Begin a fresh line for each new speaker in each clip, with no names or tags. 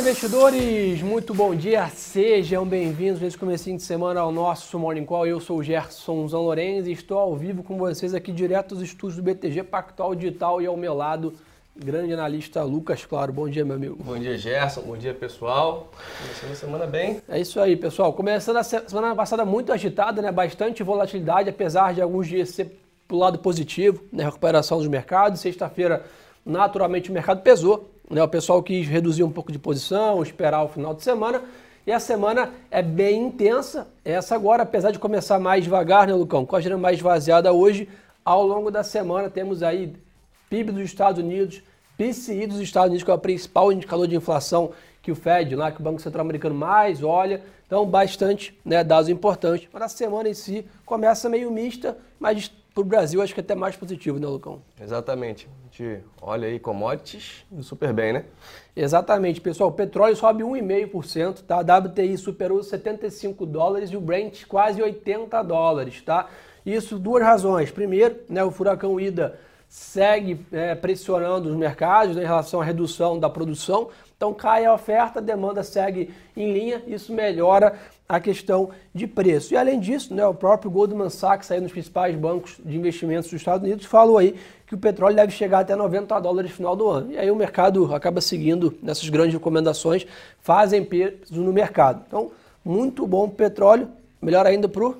investidores! Muito bom dia, sejam bem-vindos nesse comecinho de semana ao nosso Morning Call. Eu sou o Gerson Zan Lorenz e estou ao vivo com vocês aqui direto dos estúdios do BTG Pactual Digital e ao meu lado, grande analista Lucas Claro. Bom dia, meu amigo.
Bom dia, Gerson. Bom dia, pessoal. Começando a semana bem.
É isso aí, pessoal. Começando a semana passada muito agitada, né? Bastante volatilidade, apesar de alguns dias ser pro lado positivo, né? Recuperação dos mercados. Sexta-feira, naturalmente, o mercado pesou né? O pessoal quis reduzir um pouco de posição, esperar o final de semana. E a semana é bem intensa. Essa agora, apesar de começar mais devagar, né, Lucão? Com a agenda mais esvaziada hoje, ao longo da semana temos aí PIB dos Estados Unidos, PCI dos Estados Unidos, que é o principal indicador de inflação que o Fed, lá que o Banco Central Americano mais olha. Então, bastante né, dados importantes. Mas a semana em si começa meio mista, mas para o Brasil acho que é até mais positivo, né, Lucão?
Exatamente. A gente olha aí commodities super bem, né?
Exatamente, pessoal. O petróleo sobe 1,5%, tá? A WTI superou 75 dólares e o Brent quase 80 dólares, tá? Isso duas razões. Primeiro, né, o furacão Ida segue é, pressionando os mercados né, em relação à redução da produção. Então cai a oferta, a demanda segue em linha, isso melhora a questão de preço. E além disso, né, o próprio Goldman Sachs, aí nos principais bancos de investimentos dos Estados Unidos, falou aí que o petróleo deve chegar até 90 dólares no final do ano. E aí o mercado acaba seguindo nessas grandes recomendações, fazem peso no mercado. Então, muito bom o petróleo, melhor ainda para o...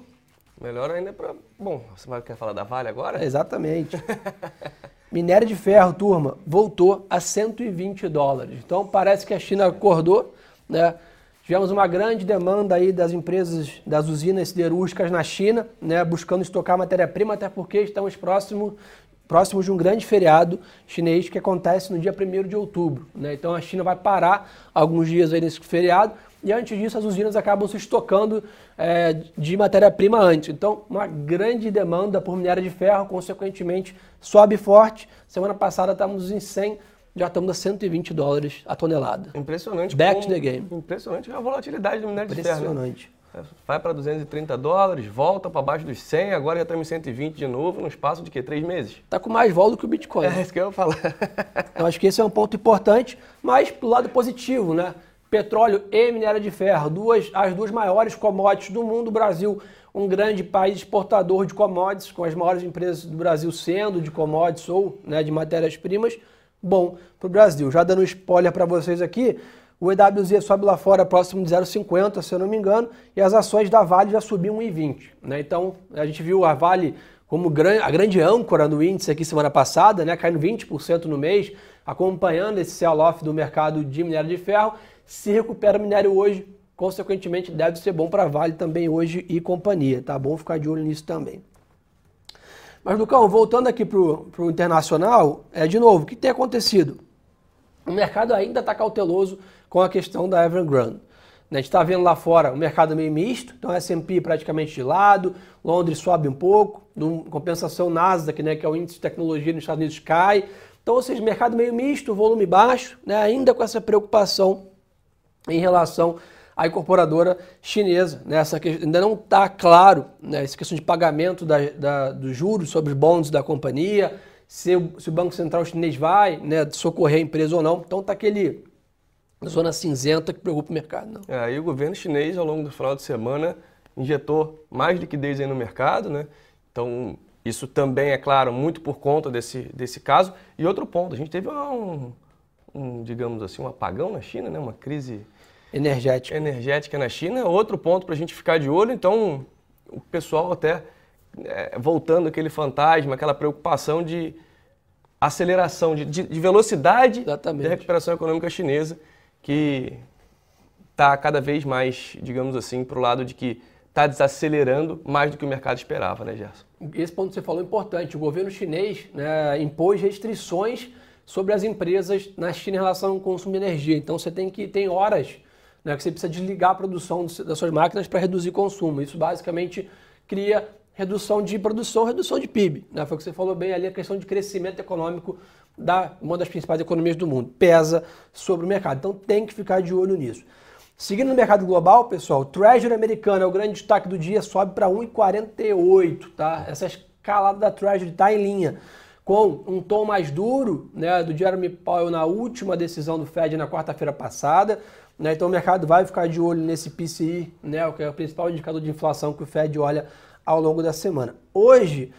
Melhor ainda para... Bom, você quer falar da Vale agora?
Exatamente. Minério de ferro, turma, voltou a 120 dólares. Então, parece que a China acordou, né? Tivemos uma grande demanda aí das empresas, das usinas siderúrgicas na China, né, buscando estocar matéria-prima, até porque estamos próximo, próximos de um grande feriado chinês que acontece no dia 1 de outubro. Né? Então a China vai parar alguns dias aí nesse feriado e antes disso as usinas acabam se estocando é, de matéria-prima antes. Então, uma grande demanda por minério de ferro, consequentemente, sobe forte. Semana passada estávamos em 100 já estamos a 120 dólares a tonelada.
Impressionante.
Back como, to the game.
Impressionante a volatilidade do minério de ferro.
Né? Impressionante.
É, vai para 230 dólares, volta para baixo dos 100, agora já estamos em 120 de novo, no espaço de que? Três meses?
Está com mais vol do que o Bitcoin.
É isso que eu ia falar.
eu acho que esse é um ponto importante, mas pro lado positivo, né? Petróleo e minério de ferro, duas, as duas maiores commodities do mundo. O Brasil, um grande país exportador de commodities, com as maiores empresas do Brasil sendo de commodities ou né, de matérias-primas bom para o Brasil. Já dando spoiler para vocês aqui, o EWZ sobe lá fora próximo de 0,50, se eu não me engano, e as ações da Vale já subiam 1,20. Né? Então, a gente viu a Vale como a grande âncora no índice aqui semana passada, né? caindo 20% no mês, acompanhando esse sell-off do mercado de minério de ferro. Se recupera o minério hoje, consequentemente deve ser bom para a Vale também hoje e companhia. Tá bom ficar de olho nisso também. Mas, Lucão, voltando aqui para o internacional, é, de novo, o que tem acontecido? O mercado ainda está cauteloso com a questão da Evergrande. Né? A gente está vendo lá fora o mercado meio misto, então S&P praticamente de lado, Londres sobe um pouco, em compensação Nasdaq, né, que é o índice de tecnologia nos Estados Unidos, cai. Então, ou seja, mercado meio misto, volume baixo, né, ainda com essa preocupação em relação a incorporadora chinesa. Né? Essa ainda não está claro né, essa questão de pagamento da, da, dos juros sobre os bons da companhia, se o, se o Banco Central chinês vai né, socorrer a empresa ou não. Então está aquele zona cinzenta que preocupa o mercado. Não.
É, aí o governo chinês, ao longo do final de semana, injetou mais liquidez no mercado. Né? Então isso também, é claro, muito por conta desse, desse caso. E outro ponto, a gente teve um, um digamos assim, um apagão na China, né? uma crise
energética.
energética na China. Outro ponto para a gente ficar de olho, então o pessoal até é, voltando aquele fantasma, aquela preocupação de aceleração, de, de, de velocidade
Exatamente.
da recuperação econômica chinesa, que está cada vez mais, digamos assim, para o lado de que está desacelerando mais do que o mercado esperava, né, Gerson?
Esse ponto que você falou é importante. O governo chinês né, impôs restrições sobre as empresas na China em relação ao consumo de energia. Então você tem que tem horas né, que você precisa desligar a produção das suas máquinas para reduzir consumo. Isso basicamente cria redução de produção, redução de PIB. Né? Foi o que você falou bem ali, a questão de crescimento econômico da uma das principais economias do mundo. Pesa sobre o mercado. Então tem que ficar de olho nisso. Seguindo no mercado global, pessoal, o Treasury americano é o grande destaque do dia, sobe para 1,48, tá? Essa escalada da Treasury está em linha com um tom mais duro né, do Jeremy Powell na última decisão do Fed na quarta-feira passada. Né, então o mercado vai ficar de olho nesse PCI, né, que é o principal indicador de inflação que o Fed olha ao longo da semana. Hoje,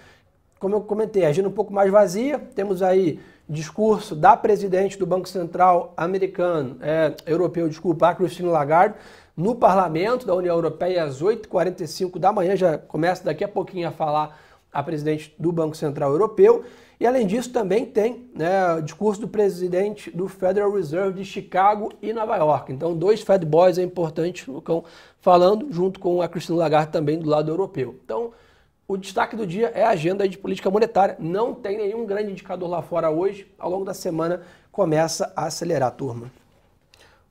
como eu comentei, agenda um pouco mais vazia, temos aí discurso da presidente do Banco Central americano, é, europeu, desculpa, a Christine Lagarde, no parlamento da União Europeia às 8h45 da manhã, já começa daqui a pouquinho a falar a presidente do Banco Central Europeu. E além disso, também tem né, o discurso do presidente do Federal Reserve de Chicago e Nova York. Então, dois Fed Boys é importante, Lucão, falando, junto com a Christine Lagarde também do lado europeu. Então, o destaque do dia é a agenda de política monetária. Não tem nenhum grande indicador lá fora hoje. Ao longo da semana começa a acelerar a turma.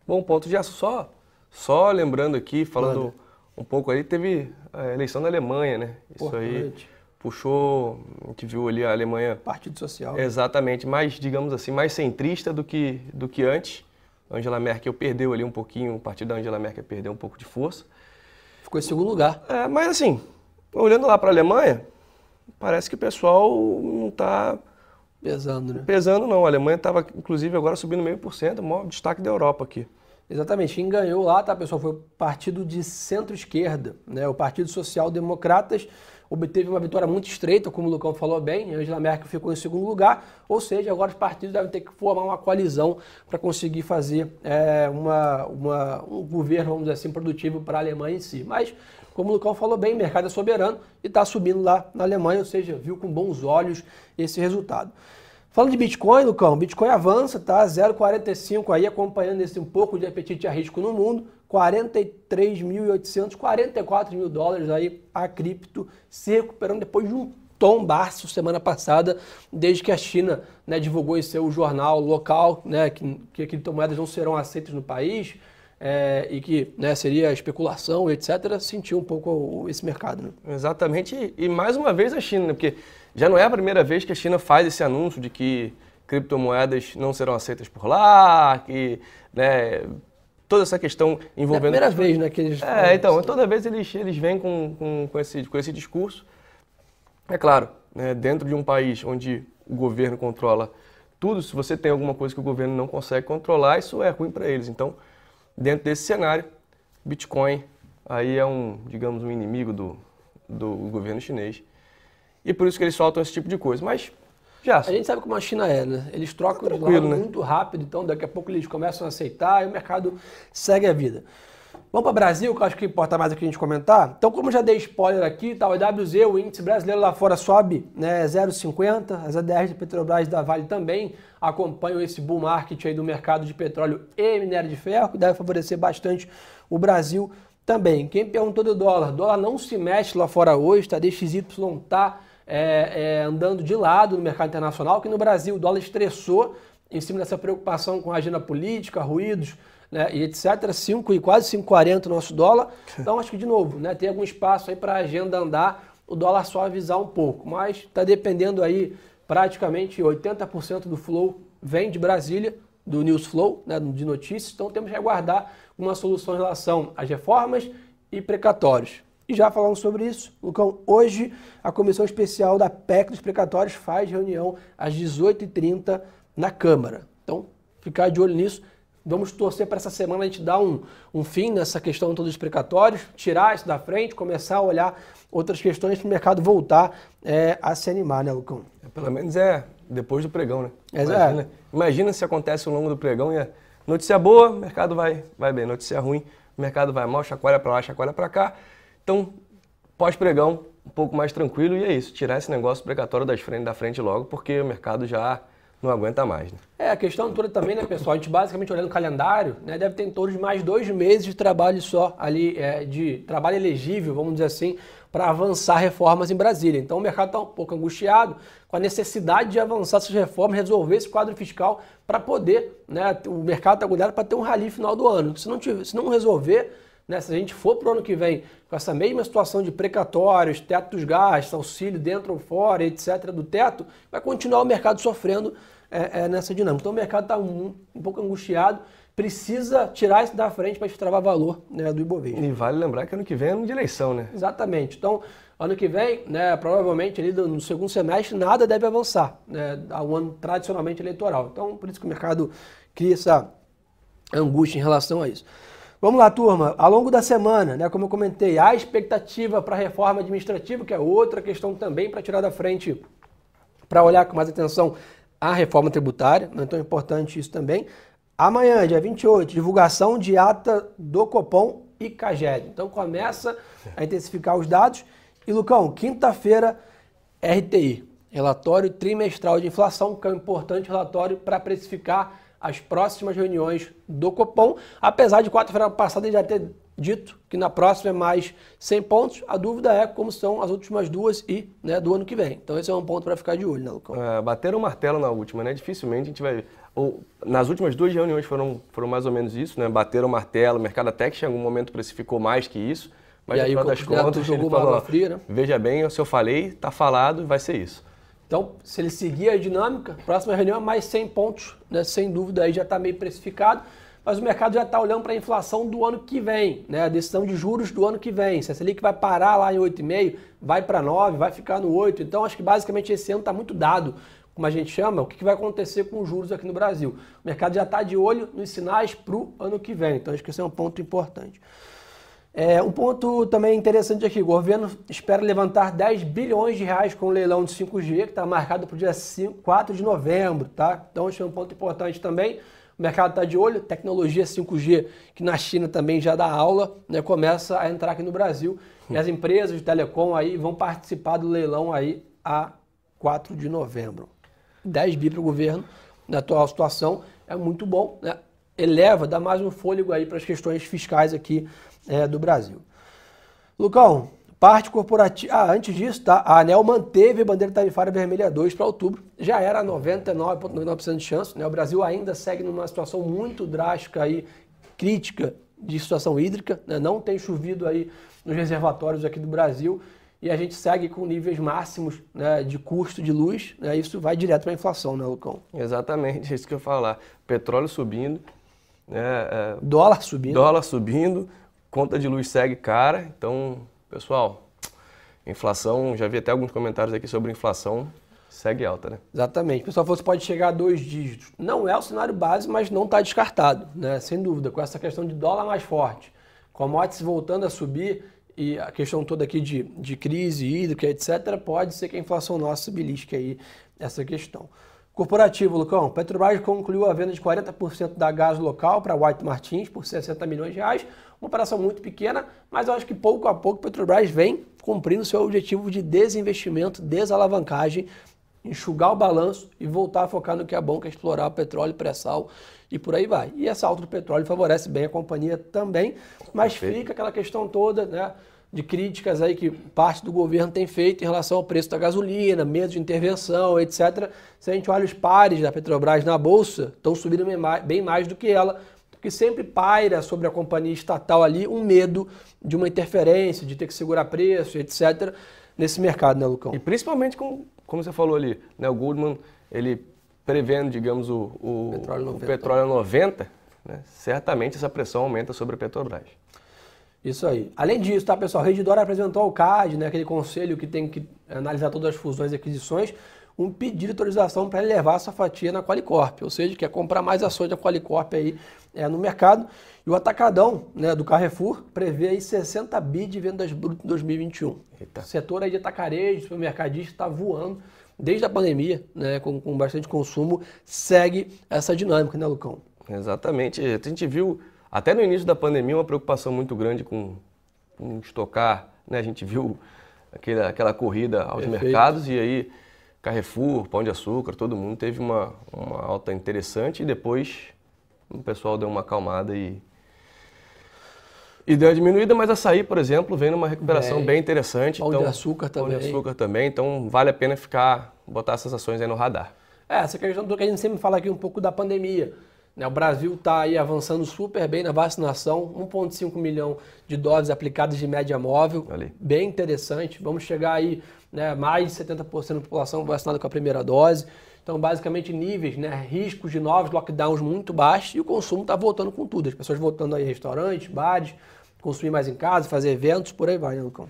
Bom ponto de só, só lembrando aqui, falando Manda. um pouco aí, teve a eleição da Alemanha, né? Isso Importante. aí puxou, a gente viu ali a Alemanha.
Partido Social.
Exatamente, mais, digamos assim, mais centrista do que, do que antes. Angela Merkel perdeu ali um pouquinho, o partido da Angela Merkel perdeu um pouco de força.
Ficou em segundo lugar.
É, mas assim, olhando lá para a Alemanha, parece que o pessoal não está
pesando, né?
Pesando não. A Alemanha estava, inclusive, agora subindo meio por cento, o maior destaque da Europa aqui.
Exatamente. Quem ganhou lá, tá, pessoal, foi o partido de centro-esquerda, né? O Partido Social Democratas obteve uma vitória muito estreita, como o Lucão falou bem, Angela Merkel ficou em segundo lugar, ou seja, agora os partidos devem ter que formar uma coalizão para conseguir fazer é, uma, uma, um governo, vamos dizer assim, produtivo para a Alemanha em si. Mas, como o Lucão falou bem, o mercado é soberano e está subindo lá na Alemanha, ou seja, viu com bons olhos esse resultado. Falando de Bitcoin, Lucão, Bitcoin avança, tá? 0,45 aí, acompanhando esse um pouco de apetite a risco no mundo. 43.800, 44 mil dólares aí a cripto se recuperando depois de um tombaço semana passada, desde que a China né, divulgou em seu jornal local né, que, que criptomoedas não serão aceitas no país é, e que né, seria especulação, etc., sentiu um pouco esse mercado. Né?
Exatamente, e mais uma vez a China, né, porque já não é a primeira vez que a China faz esse anúncio de que criptomoedas não serão aceitas por lá, que né, toda essa questão envolvendo.
É a primeira vez né, que
eles. É, então, isso. toda vez eles, eles vêm com, com, com, esse, com esse discurso. É claro, né, dentro de um país onde o governo controla tudo, se você tem alguma coisa que o governo não consegue controlar, isso é ruim para eles. Então, dentro desse cenário, Bitcoin aí é um, digamos, um inimigo do, do governo chinês. E por isso que eles soltam esse tipo de coisa. Mas já.
A gente sabe como a China é, né? Eles trocam tá de lado né? muito rápido, então daqui a pouco eles começam a aceitar e o mercado segue a vida. Vamos para o Brasil, que eu acho que importa mais aqui a gente comentar. Então, como já dei spoiler aqui, tá, o EWZ, o índice brasileiro lá fora sobe né, 0,50, as ADRs de Petrobras da Vale também acompanham esse bull market aí do mercado de petróleo e minério de ferro, que deve favorecer bastante o Brasil também. Quem perguntou do dólar, dólar não se mexe lá fora hoje, tá? DXY tá é, é, andando de lado no mercado internacional, que no Brasil o dólar estressou em cima dessa preocupação com a agenda política, ruídos né, e etc. 5 e quase 5,40 o nosso dólar. Então acho que de novo, né, tem algum espaço aí para a agenda andar, o dólar só avisar um pouco, mas está dependendo aí praticamente 80% do flow vem de Brasília, do News Flow, né, de notícias, então temos que aguardar uma solução em relação às reformas e precatórios. E já falando sobre isso, Lucão, hoje a Comissão Especial da PEC dos Precatórios faz reunião às 18h30 na Câmara. Então, ficar de olho nisso. Vamos torcer para essa semana a gente dar um, um fim nessa questão todos os precatórios, tirar isso da frente, começar a olhar outras questões para o mercado voltar é, a se animar, né, Lucão?
É, pelo menos é depois do pregão, né?
Imagina,
imagina se acontece ao longo do pregão e é notícia boa, o mercado vai, vai bem. Notícia ruim, o mercado vai mal, chacoalha para lá, chacoalha para cá. Então, pós-pregão, um pouco mais tranquilo e é isso, tirar esse negócio precatório das frente, da frente logo, porque o mercado já não aguenta mais. Né?
É, a questão toda também, né, pessoal? A gente basicamente olhando o calendário, né, deve ter em torno de mais dois meses de trabalho só ali, é, de trabalho elegível, vamos dizer assim, para avançar reformas em Brasília. Então o mercado está um pouco angustiado com a necessidade de avançar essas reformas, resolver esse quadro fiscal para poder, né, o mercado está agulhado para ter um rally final do ano. Se não, tiver, se não resolver, né? Se a gente for para o ano que vem com essa mesma situação de precatórios, teto dos gastos, auxílio dentro ou fora, etc., do teto, vai continuar o mercado sofrendo é, é, nessa dinâmica. Então o mercado está um, um, pouco angustiado, precisa tirar isso da frente para extravar valor né, do Ibovespa.
E vale lembrar que ano que vem é ano de eleição, né?
Exatamente. Então Ano que vem, né, provavelmente ali no segundo semestre, nada deve avançar, né, um ano tradicionalmente eleitoral. Então, por isso que o mercado cria essa angústia em relação a isso. Vamos lá, turma. Ao longo da semana, né, como eu comentei, há expectativa para a reforma administrativa, que é outra questão também para tirar da frente, para olhar com mais atenção a reforma tributária, então é importante isso também. Amanhã, dia 28, divulgação de ata do Copom e CAGED. Então começa a intensificar os dados. E Lucão, quinta-feira, RTI, relatório trimestral de inflação, que é um importante relatório para precificar as próximas reuniões do Copom, apesar de quarta-feira passada ele já ter dito que na próxima é mais 100 pontos, a dúvida é como são as últimas duas e né, do ano que vem. Então esse é um ponto para ficar de olho, né, Lucão?
É, bateram o martelo na última, né? Dificilmente a gente vai... Ou, nas últimas duas reuniões foram, foram mais ou menos isso, né? Bateram o martelo, o mercado até que em algum momento precificou mais que isso, mas
e aí,
das contas
jogou ele falou, fria, né?
veja bem, se eu falei, tá falado, vai ser isso.
Então, se ele seguir a dinâmica, próxima reunião é mais 100 pontos, né? sem dúvida aí já está meio precificado, mas o mercado já está olhando para a inflação do ano que vem, né? a decisão de juros do ano que vem. Se a Selic vai parar lá em 8,5, vai para 9, vai ficar no 8. Então, acho que basicamente esse ano está muito dado, como a gente chama, o que vai acontecer com os juros aqui no Brasil. O mercado já está de olho nos sinais para o ano que vem, então acho que esse é um ponto importante. É, um ponto também interessante aqui, o governo espera levantar 10 bilhões de reais com o leilão de 5G, que está marcado para o dia 5, 4 de novembro, tá? Então, esse é um ponto importante também. O mercado está de olho, tecnologia 5G, que na China também já dá aula, né, começa a entrar aqui no Brasil. E as empresas de telecom aí vão participar do leilão aí a 4 de novembro. 10 bi para o governo, na atual situação, é muito bom, né? eleva, dá mais um fôlego aí para as questões fiscais aqui é, do Brasil. Lucão, parte corporativa. Ah, antes disso, tá? A ANEL manteve a bandeira tarifária vermelha 2 para outubro. Já era 99,9% de chance. Né? O Brasil ainda segue numa situação muito drástica aí, crítica de situação hídrica. Né? Não tem chovido aí nos reservatórios aqui do Brasil. E a gente segue com níveis máximos né, de custo de luz. Né? Isso vai direto para a inflação, né, Lucão?
Exatamente, é isso que eu ia falar. Petróleo subindo. Né, é...
Dólar subindo.
Dólar subindo conta de luz segue cara, então, pessoal, inflação, já vi até alguns comentários aqui sobre inflação, segue alta, né?
Exatamente. Pessoal que pode chegar a dois dígitos. Não é o cenário base, mas não está descartado, né? Sem dúvida, com essa questão de dólar mais forte, commodities voltando a subir e a questão toda aqui de, de crise hídrica, etc., pode ser que a inflação nossa belisque aí essa questão. Corporativo, Lucão, Petrobras concluiu a venda de 40% da gás local para White Martins por 60 milhões de reais, uma operação muito pequena, mas eu acho que pouco a pouco Petrobras vem cumprindo seu objetivo de desinvestimento, desalavancagem, enxugar o balanço e voltar a focar no que é bom, que é explorar o petróleo, pré-sal e por aí vai. E essa alta do petróleo favorece bem a companhia também, mas Perfeito. fica aquela questão toda, né? de críticas aí que parte do governo tem feito em relação ao preço da gasolina, medo de intervenção, etc. Se a gente olha os pares da Petrobras na bolsa, estão subindo bem mais do que ela, porque sempre paira sobre a companhia estatal ali um medo de uma interferência, de ter que segurar preço, etc., nesse mercado, né, Lucão?
E principalmente, com, como você falou ali, né, o Goldman, ele prevendo, digamos, o, o petróleo 90, o petróleo 90 né, certamente essa pressão aumenta sobre a Petrobras.
Isso aí. Além disso, tá, pessoal? A Redditor apresentou ao CAD, né, aquele conselho que tem que analisar todas as fusões e aquisições, um pedido de autorização para levar essa fatia na Qualicorp, ou seja, quer comprar mais ações da Qualicorp aí é, no mercado. E o atacadão né, do Carrefour prevê aí 60 bi de vendas brutas em 2021. Eita. O setor aí de atacarejo, supermercadista está voando desde a pandemia, né, com, com bastante consumo, segue essa dinâmica, né, Lucão?
Exatamente. A gente viu até no início da pandemia uma preocupação muito grande com, com estocar, né? A gente viu aquela, aquela corrida aos Perfeito. mercados e aí Carrefour, Pão de Açúcar, todo mundo teve uma, uma alta interessante e depois o pessoal deu uma acalmada e, e deu uma diminuída, mas açaí, por exemplo, vem numa recuperação bem, bem interessante.
Pão então, de açúcar também.
Pão de açúcar também, então vale a pena ficar, botar essas ações aí no radar.
É, essa questão do que a gente sempre fala aqui um pouco da pandemia. Né? O Brasil está aí avançando super bem na vacinação, 1,5 milhão de doses aplicadas de média móvel, Ali. bem interessante. Vamos chegar aí né, mais de 70% da população vacinada com a primeira dose. Então, basicamente, níveis, né, riscos de novos lockdowns muito baixos e o consumo está voltando com tudo. As pessoas voltando aí restaurantes, bares, consumir mais em casa, fazer eventos, por aí vai, né, Lucão?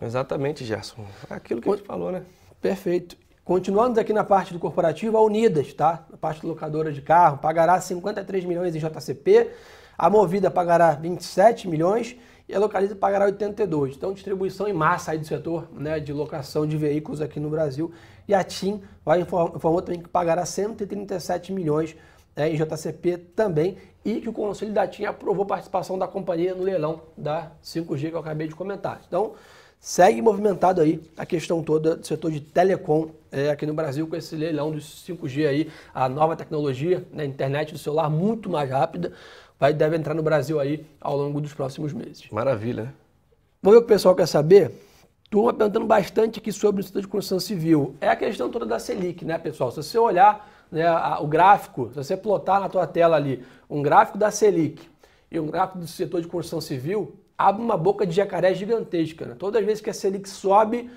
Exatamente, Gerson. É aquilo que a gente falou, né?
Perfeito. Continuando aqui na parte do corporativo, a Unidas, tá? Na parte locadora de carro, pagará 53 milhões em JCP, a Movida pagará 27 milhões e a Localiza pagará 82. Então, distribuição em massa aí do setor né, de locação de veículos aqui no Brasil. E a TIM vai informou também que pagará 137 milhões né, em JCP também e que o Conselho da TIM aprovou a participação da companhia no leilão da 5G que eu acabei de comentar. Então, segue movimentado aí a questão toda do setor de telecom é, aqui no Brasil com esse leilão dos 5G aí, a nova tecnologia, né, internet do celular muito mais rápida, vai deve entrar no Brasil aí ao longo dos próximos meses.
Maravilha. Né?
Vamos ver o que o pessoal quer saber? Turma perguntando bastante aqui sobre o setor de construção civil. É a questão toda da Selic, né, pessoal? Se você olhar né, o gráfico, se você plotar na tua tela ali um gráfico da Selic e um gráfico do setor de construção civil, abre uma boca de jacaré gigantesca. Né? Todas as vezes que a Selic sobe,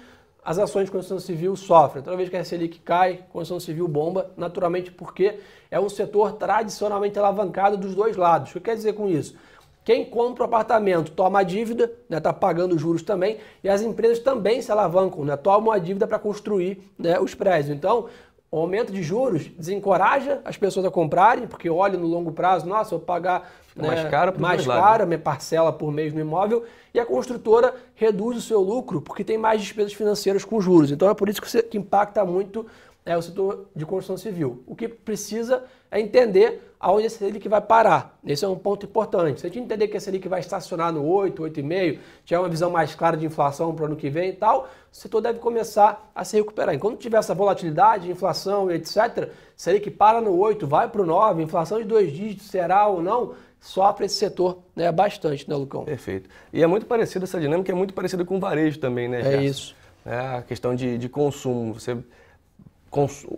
as ações de construção civil sofrem. Toda vez que a Selic cai, construção civil bomba, naturalmente porque é um setor tradicionalmente alavancado dos dois lados. O que quer dizer com isso? Quem compra o apartamento toma a dívida, está né, tá pagando juros também, e as empresas também se alavancam, né, tomam a dívida para construir né, os prédios. Então, o aumento de juros desencoraja as pessoas a comprarem, porque olham no longo prazo, nossa, eu vou pagar
né, mais caro,
mais cara minha parcela por mês no imóvel, e a construtora reduz o seu lucro porque tem mais despesas financeiras com juros. Então é por isso que, que impacta muito é o setor de construção civil. O que precisa é entender aonde esse Selic vai parar. Esse é um ponto importante. Se a gente entender que esse Selic vai estacionar no 8, 8,5, tiver uma visão mais clara de inflação para o ano que vem e tal, o setor deve começar a se recuperar. Enquanto tiver essa volatilidade, inflação e etc., Selic para no 8, vai para o 9, inflação de dois dígitos será ou não, sofre esse setor né, bastante, né, Lucão?
Perfeito. E é muito parecido, essa dinâmica é muito parecida com o varejo também, né,
Gerson? É isso.
É a questão de, de consumo. Você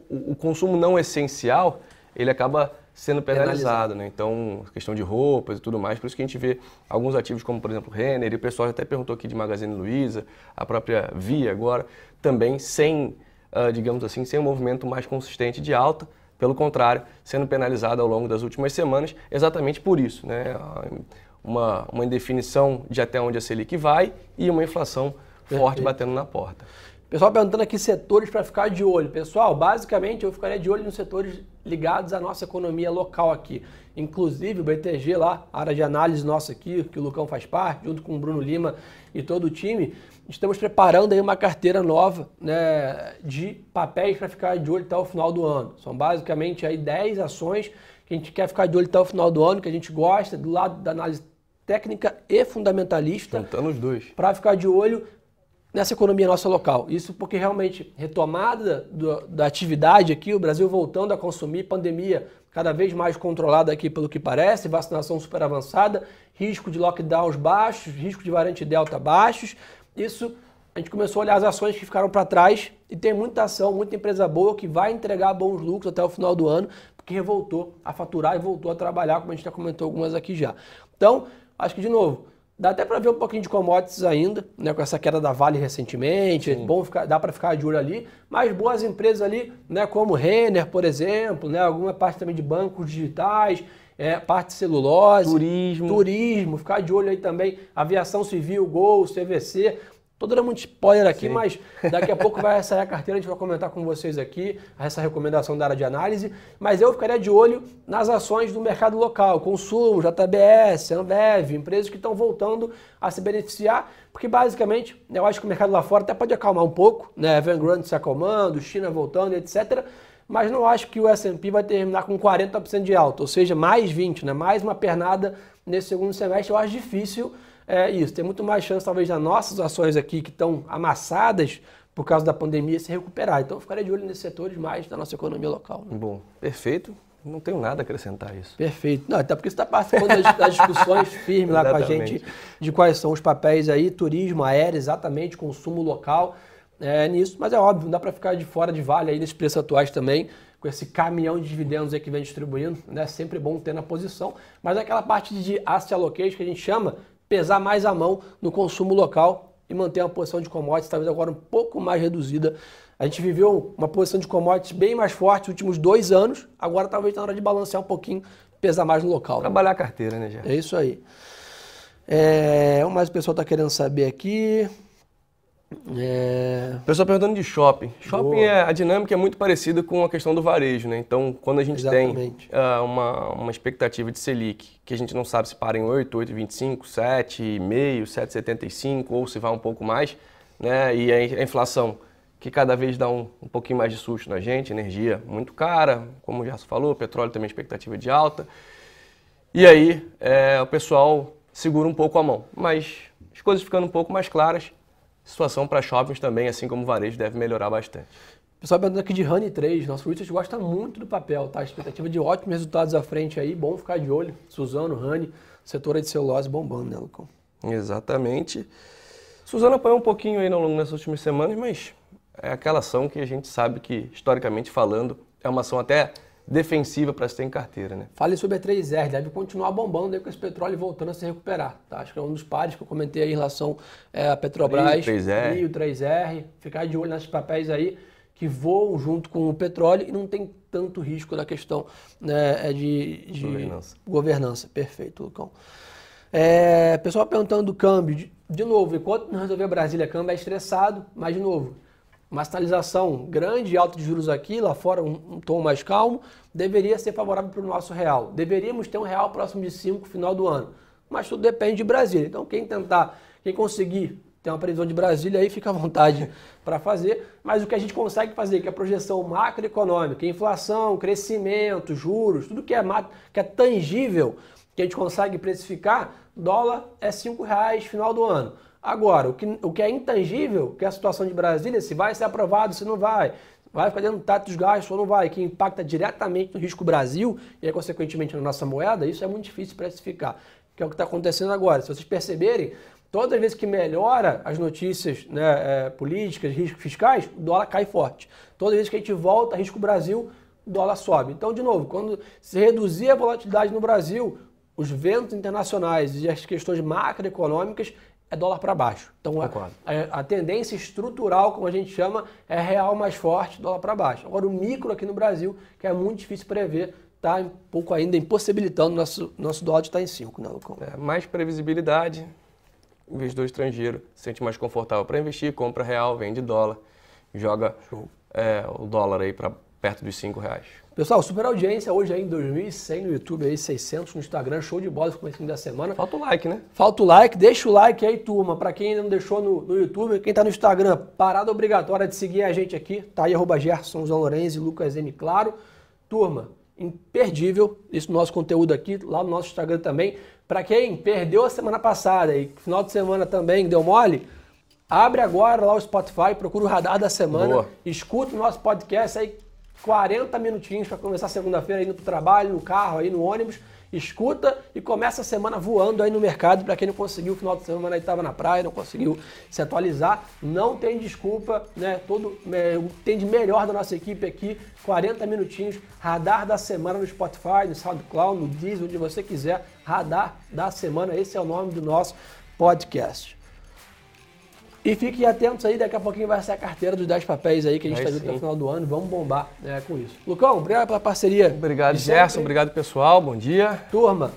o consumo não essencial, ele acaba sendo penalizado, penalizado, né? Então, questão de roupas e tudo mais, por isso que a gente vê alguns ativos como, por exemplo, Renner, e o pessoal até perguntou aqui de Magazine Luiza, a própria Via agora, também sem, uh, digamos assim, sem um movimento mais consistente de alta, pelo contrário, sendo penalizado ao longo das últimas semanas, exatamente por isso, né? Uma, uma indefinição de até onde a Selic vai e uma inflação Perfeito. forte batendo na porta.
Pessoal perguntando aqui setores para ficar de olho. Pessoal, basicamente eu ficaria de olho nos setores ligados à nossa economia local aqui. Inclusive o BTG lá, área de análise nossa aqui, que o Lucão faz parte, junto com o Bruno Lima e todo o time, estamos preparando aí uma carteira nova né, de papéis para ficar de olho até o final do ano. São basicamente aí 10 ações que a gente quer ficar de olho até o final do ano, que a gente gosta, do lado da análise técnica e fundamentalista.
Juntando os dois.
Para ficar de olho nessa economia nossa local. Isso porque realmente retomada do, da atividade aqui, o Brasil voltando a consumir, pandemia cada vez mais controlada aqui pelo que parece, vacinação super avançada, risco de lockdowns baixos, risco de variante delta baixos. Isso a gente começou a olhar as ações que ficaram para trás e tem muita ação, muita empresa boa que vai entregar bons lucros até o final do ano, porque voltou a faturar e voltou a trabalhar, como a gente já comentou algumas aqui já. Então, acho que de novo, Dá até para ver um pouquinho de commodities ainda, né, com essa queda da Vale recentemente, bom ficar, dá para ficar de olho ali, mas boas empresas ali, né, como Renner, por exemplo, né, alguma parte também de bancos digitais, é, parte de celulose,
turismo,
turismo, ficar de olho aí também, aviação civil, Gol, CVC, Tô dando muito spoiler aqui, Sim. mas daqui a pouco vai sair a carteira, a gente vai comentar com vocês aqui essa recomendação da área de análise. Mas eu ficaria de olho nas ações do mercado local, consumo, JBS, Ambev, empresas que estão voltando a se beneficiar, porque basicamente eu acho que o mercado lá fora até pode acalmar um pouco, né? Evergrande se acalmando, China voltando, etc. Mas não acho que o S&P vai terminar com 40% de alta, ou seja, mais 20, né? Mais uma pernada nesse segundo semestre, eu acho difícil é isso. Tem muito mais chance, talvez, das nossas ações aqui que estão amassadas por causa da pandemia se recuperar. Então, eu ficaria de olho nesses setores mais da nossa economia local.
Né? Bom, perfeito. Não tenho nada a acrescentar isso.
Perfeito. Não, até porque você está participando das, discussões firmes lá com a gente de quais são os papéis aí, turismo, aéreo, exatamente, consumo local é, nisso. Mas é óbvio, não dá para ficar de fora de vale aí nesses preços atuais também, com esse caminhão de dividendos aí que vem distribuindo. Né? É sempre bom ter na posição. Mas é aquela parte de asset allocation que a gente chama, pesar mais a mão no consumo local e manter uma posição de commodities talvez agora um pouco mais reduzida. A gente viveu uma posição de commodities bem mais forte nos últimos dois anos, agora talvez na hora de balancear um pouquinho, pesar mais no local.
Trabalhar a carteira, né, Gerson?
É isso aí. É, o mais o pessoal está querendo saber aqui.
É... Pessoal perguntando de shopping. Shopping, é, a dinâmica é muito parecida com a questão do varejo, né? Então, quando a gente Exatamente. tem uh, uma, uma expectativa de Selic, que a gente não sabe se para em 8, 8,25, 7,5, 7,75 ou se vai um pouco mais, né? E a inflação que cada vez dá um, um pouquinho mais de susto na gente, energia muito cara, como o Gerson falou, petróleo também expectativa de alta. E aí é, o pessoal segura um pouco a mão. Mas as coisas ficando um pouco mais claras, situação para shoppings também, assim como o varejo, deve melhorar bastante.
Pessoal perguntando aqui de Honey 3, nosso Richard gosta muito do papel, tá? Expectativa de ótimos resultados à frente aí, bom ficar de olho. Suzano, Honey, setor de celulose bombando, né, Lucão?
Exatamente. Suzano apanhou um pouquinho aí ao longo das últimas semanas, mas é aquela ação que a gente sabe que, historicamente falando, é uma ação até defensiva para se ter em carteira, né?
Fale sobre a 3R, deve continuar bombando aí com esse petróleo voltando a se recuperar, tá? Acho que é um dos pares que eu comentei aí em relação é, à Petrobras,
Rio 3R.
Rio 3R, ficar de olho nesses papéis aí que voam junto com o petróleo e não tem tanto risco da questão né, é de, de governança. governança. Perfeito, Lucão. É, pessoal perguntando do câmbio, de, de novo, enquanto não resolver Brasília, câmbio é estressado, mas de novo, uma sinalização grande e alta de juros aqui, lá fora um, um tom mais calmo, deveria ser favorável para o nosso real. Deveríamos ter um real próximo de 5 final do ano. Mas tudo depende de Brasília. Então quem tentar, quem conseguir ter uma previsão de Brasília aí, fica à vontade para fazer. Mas o que a gente consegue fazer, que é a projeção macroeconômica, inflação, crescimento, juros, tudo que é, que é tangível, que a gente consegue precificar, dólar é 5 reais final do ano. Agora, o que, o que é intangível, que é a situação de Brasília, se vai ser aprovado, se não vai, vai ficar dentro do tato dos gastos ou não vai, que impacta diretamente no risco Brasil e, aí, consequentemente, na nossa moeda, isso é muito difícil precificar, que é o que está acontecendo agora. Se vocês perceberem, todas as vezes que melhora as notícias né, é, políticas, riscos fiscais, o dólar cai forte. Todas as vezes que a gente volta a risco Brasil, o dólar sobe. Então, de novo, quando se reduzir a volatilidade no Brasil, os ventos internacionais e as questões macroeconômicas, é dólar para baixo. Então a, a, a, tendência estrutural, como a gente chama, é real mais forte, dólar para baixo. Agora o micro aqui no Brasil, que é muito difícil prever, está um pouco ainda impossibilitando nosso nosso dólar de estar em 5, né, Lucão?
É, mais previsibilidade, investidor estrangeiro se sente mais confortável para investir, compra real, vende dólar, joga é, o dólar aí para perto dos 5 reais.
Pessoal, super audiência hoje aí em 2100 no YouTube, aí 600 no Instagram, show de bola, comecinho da semana.
Falta o like, né?
Falta o like, deixa o like aí, turma. Para quem ainda não deixou no, no, YouTube, quem tá no Instagram, parada obrigatória de seguir a gente aqui, tá aí, arroba Gerson Lorenzi, Lucas M, claro. Turma, imperdível esse nosso conteúdo aqui, lá no nosso Instagram também. Para quem perdeu a semana passada e final de semana também deu mole, abre agora lá o Spotify, procura o radar da semana, Boa. escuta o nosso podcast aí 40 minutinhos para começar segunda-feira indo para trabalho, no carro, aí no ônibus. Escuta e começa a semana voando aí no mercado. Para quem não conseguiu, o final de semana estava na praia, não conseguiu se atualizar, não tem desculpa, né? Todo é, tem de melhor da nossa equipe aqui, 40 minutinhos, radar da semana no Spotify, no SoundCloud, no Disney, onde você quiser. Radar da semana, esse é o nome do nosso podcast. E fiquem atentos aí, daqui a pouquinho vai ser a carteira dos 10 papéis aí que a gente está vendo até o final do ano. Vamos bombar né, com isso. Lucão, obrigado pela parceria.
Obrigado, Gerson. Obrigado, pessoal. Bom dia.
Turma,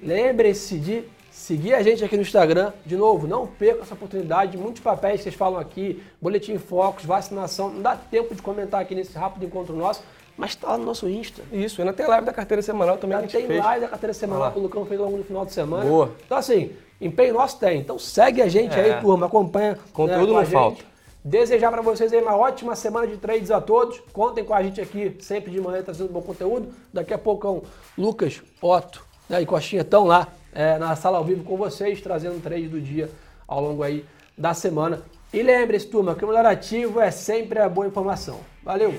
lembre-se de seguir a gente aqui no Instagram. De novo, não perca essa oportunidade. Muitos papéis que vocês falam aqui, boletim focos, vacinação. Não dá tempo de comentar aqui nesse rápido encontro nosso. Mas está lá no nosso Insta.
Isso, ainda tem live da carteira semanal também.
Já tem fez. live da carteira semanal ah. que o Lucão fez ao longo do final de semana. Boa. Então, assim, Empenho nosso tem. Então segue a gente é. aí, turma, acompanha.
Conteúdo né, não falta.
Desejar para vocês aí uma ótima semana de trades a todos. Contem com a gente aqui sempre de manhã trazendo bom conteúdo. Daqui a pouco Lucas, Otto né, e Coxinha estão lá é, na sala ao vivo com vocês, trazendo trade do dia ao longo aí da semana. E lembre-se, turma, que o melhor ativo é sempre a boa informação. Valeu!